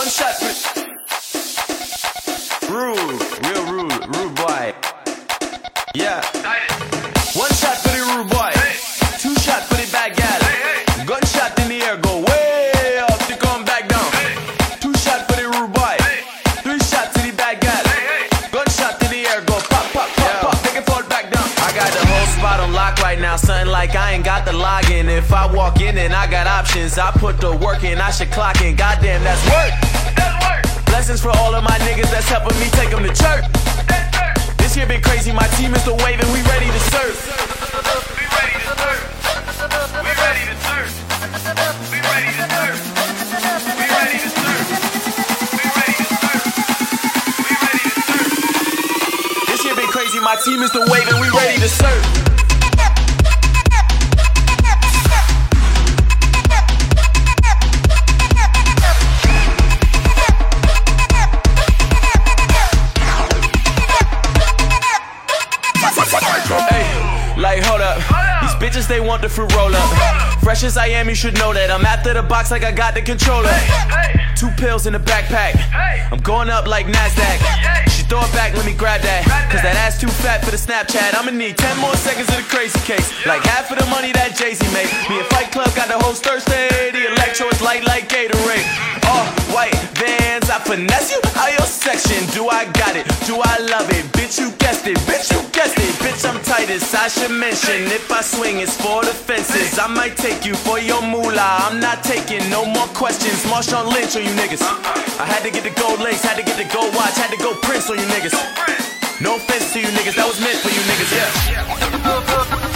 One shot for rude, real rude, rude boy. Yeah. One shot for the rude boy. Two shot for the bad gal. Gunshot in the air, go way up to come back down. Two shot for the rude boy. Three shot to the bad gal. Gunshot in the air, go pop, pop, pop, pop. Make it fall back down. I got the whole spot on lock right now, something like I ain't login. If I walk in and I got options, I put the work in, I should clock in. Goddamn, that's work. Blessings for all of my niggas that's helping me take them to church. This year been crazy, my team is the wave and we ready to serve. We ready to serve. We ready to serve. We ready to serve. We ready to serve. We ready to serve. We ready to serve. This year been crazy, my team is the wave and we ready to serve. The fruit roll up. Fresh as I am, you should know that I'm after the box like I got the controller. Two pills in the backpack. I'm going up like Nasdaq. She throw it back, let me grab that. Cause that ass too fat for the Snapchat. I'ma need 10 more seconds of the crazy case. Like half of the money that Jay-Z made. Me and Fight Club got the whole Thursday. The electro is light like Gatorade. Oh, white vans, I finesse you. How your section? Do I got it? Do I love it? Bitch, you guessed it. Bitch, you guessed it. Bitch, I'm tightest. I should mention if I swing, it's for the fences. I might take you for your moolah. I'm not taking no more questions. Marshawn Lynch on you niggas. I had to get the gold lace, had to get the gold watch, had to go Prince on you niggas. No offense to you niggas, that was meant for you niggas, yeah.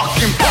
fucking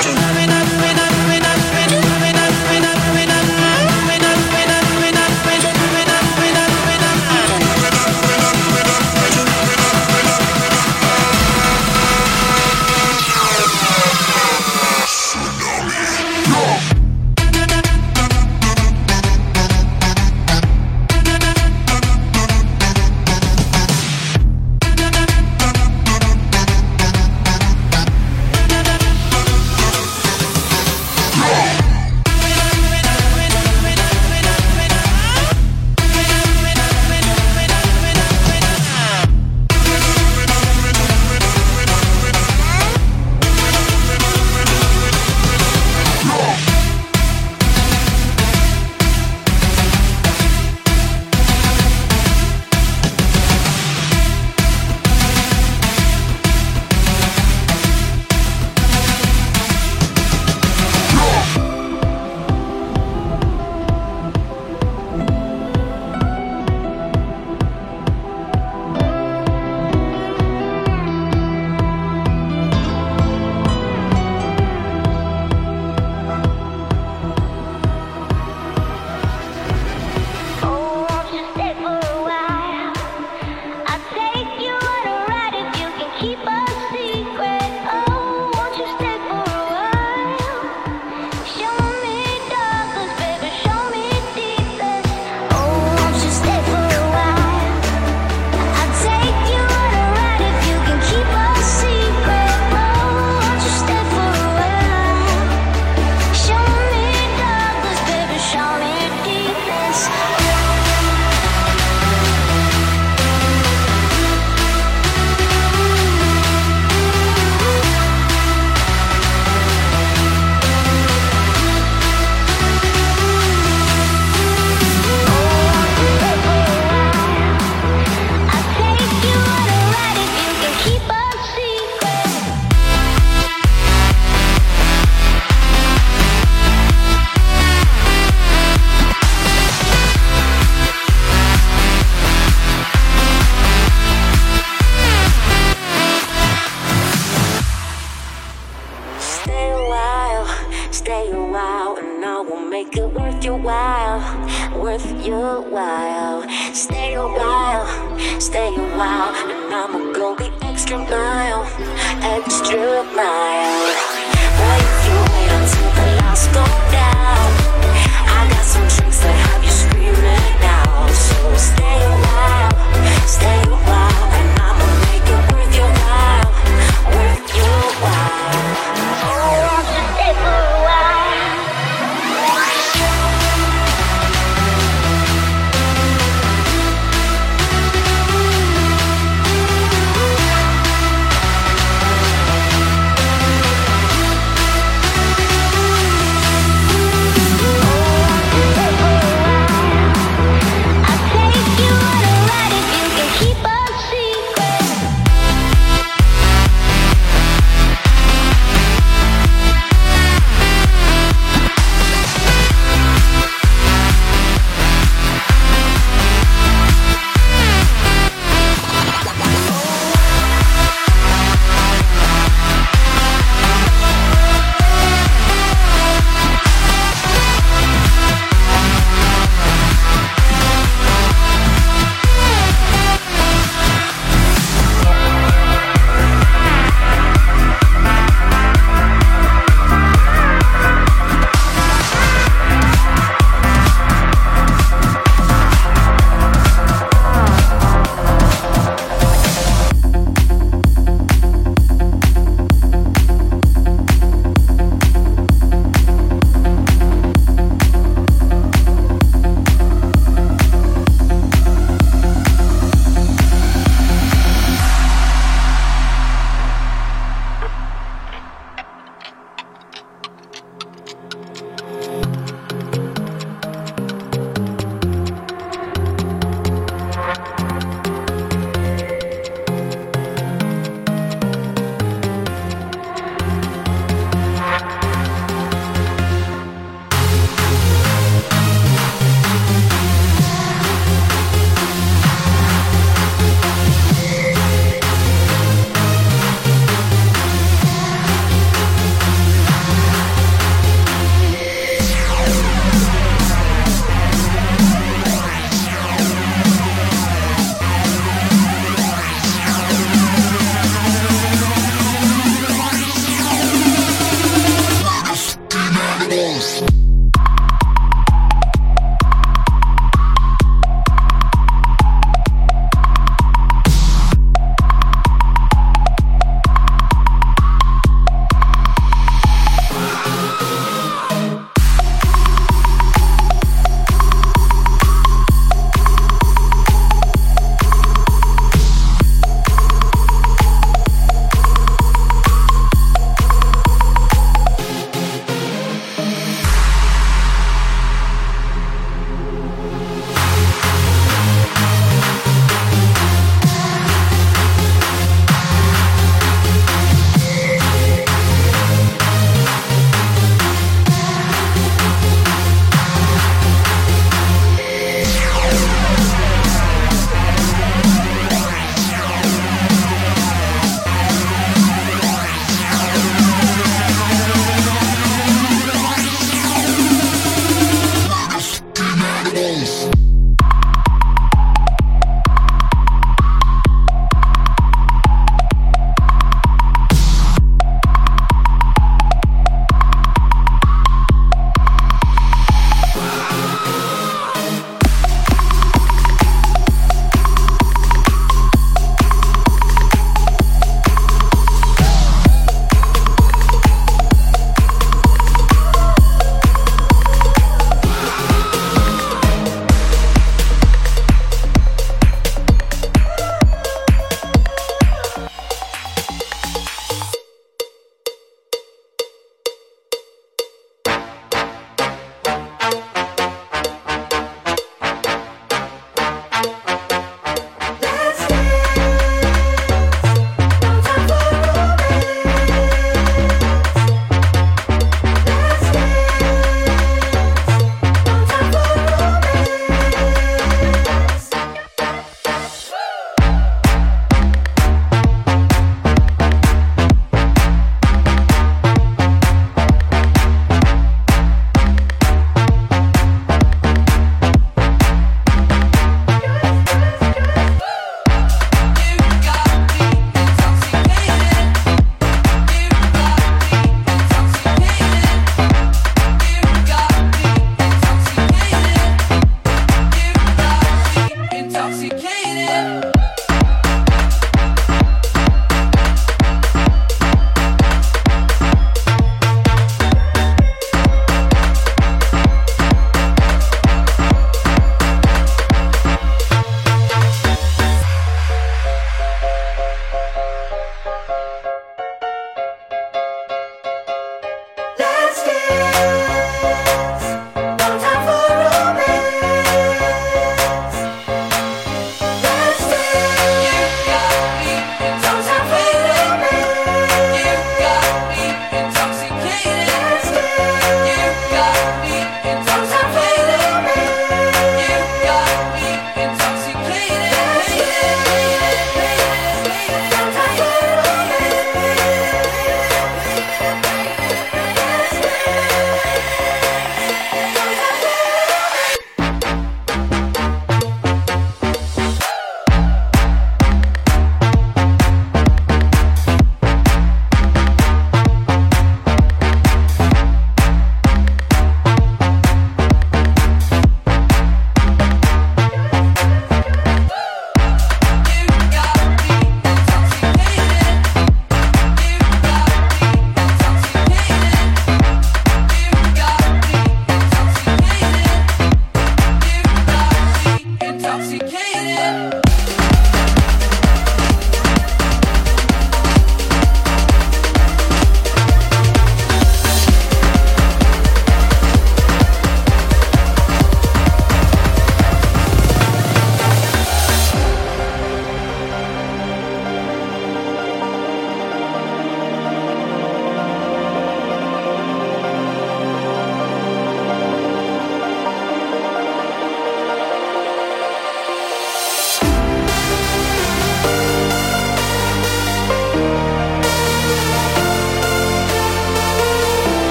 Tsunami,